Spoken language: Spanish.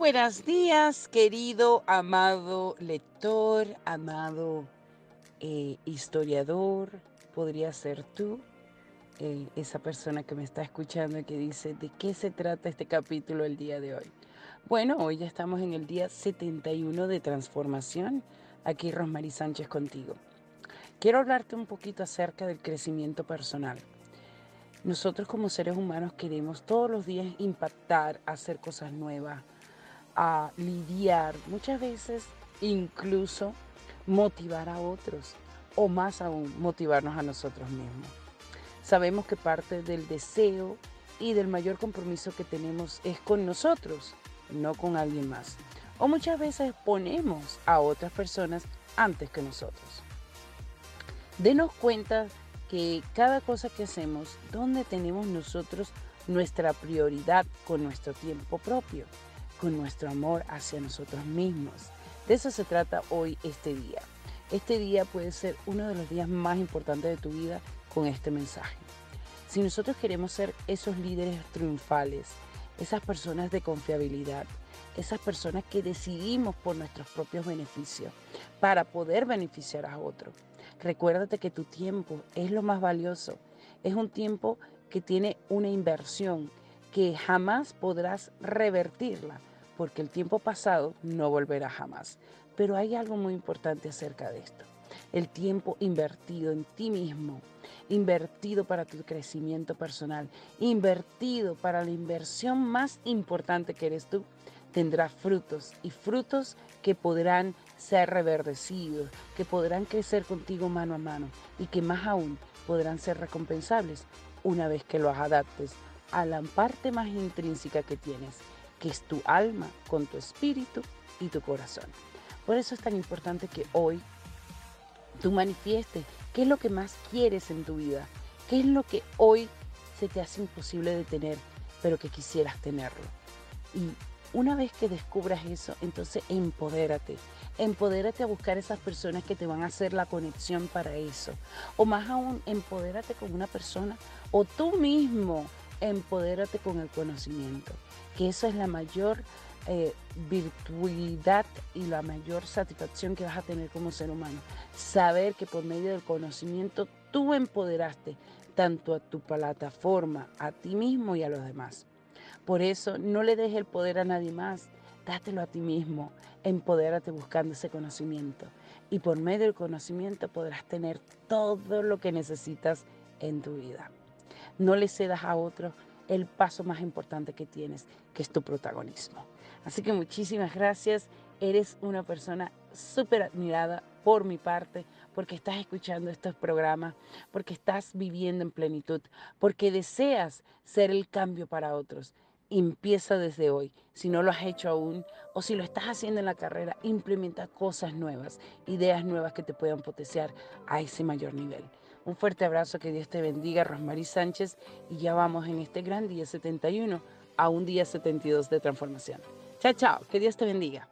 Buenos días, querido, amado lector, amado eh, historiador, podría ser tú, eh, esa persona que me está escuchando y que dice, ¿de qué se trata este capítulo el día de hoy? Bueno, hoy ya estamos en el día 71 de transformación, aquí Rosmarie Sánchez contigo. Quiero hablarte un poquito acerca del crecimiento personal. Nosotros como seres humanos queremos todos los días impactar, hacer cosas nuevas, a lidiar, muchas veces incluso motivar a otros o más aún motivarnos a nosotros mismos. Sabemos que parte del deseo y del mayor compromiso que tenemos es con nosotros, no con alguien más. O muchas veces ponemos a otras personas antes que nosotros. Denos cuenta que cada cosa que hacemos, donde tenemos nosotros nuestra prioridad con nuestro tiempo propio, con nuestro amor hacia nosotros mismos. De eso se trata hoy este día. Este día puede ser uno de los días más importantes de tu vida con este mensaje. Si nosotros queremos ser esos líderes triunfales, esas personas de confiabilidad, esas personas que decidimos por nuestros propios beneficios para poder beneficiar a otros, Recuérdate que tu tiempo es lo más valioso. Es un tiempo que tiene una inversión que jamás podrás revertirla, porque el tiempo pasado no volverá jamás. Pero hay algo muy importante acerca de esto. El tiempo invertido en ti mismo, invertido para tu crecimiento personal, invertido para la inversión más importante que eres tú, tendrá frutos y frutos que podrán ser reverdecidos, que podrán crecer contigo mano a mano y que más aún podrán ser recompensables una vez que los adaptes a la parte más intrínseca que tienes, que es tu alma con tu espíritu y tu corazón. Por eso es tan importante que hoy tú manifiestes qué es lo que más quieres en tu vida, qué es lo que hoy se te hace imposible de tener, pero que quisieras tenerlo. Y una vez que descubras eso, entonces empodérate. Empodérate a buscar esas personas que te van a hacer la conexión para eso. O más aún, empodérate con una persona o tú mismo empodérate con el conocimiento. Que eso es la mayor eh, virtualidad y la mayor satisfacción que vas a tener como ser humano. Saber que por medio del conocimiento tú empoderaste tanto a tu plataforma, a ti mismo y a los demás. Por eso no le dejes el poder a nadie más, dátelo a ti mismo, empodérate buscando ese conocimiento. Y por medio del conocimiento podrás tener todo lo que necesitas en tu vida. No le cedas a otros el paso más importante que tienes, que es tu protagonismo. Así que muchísimas gracias. Eres una persona súper admirada por mi parte, porque estás escuchando estos programas, porque estás viviendo en plenitud, porque deseas ser el cambio para otros empieza desde hoy. Si no lo has hecho aún o si lo estás haciendo en la carrera, implementa cosas nuevas, ideas nuevas que te puedan potenciar a ese mayor nivel. Un fuerte abrazo, que Dios te bendiga, Rosmarie Sánchez, y ya vamos en este gran día 71 a un día 72 de transformación. Chao, chao, que Dios te bendiga.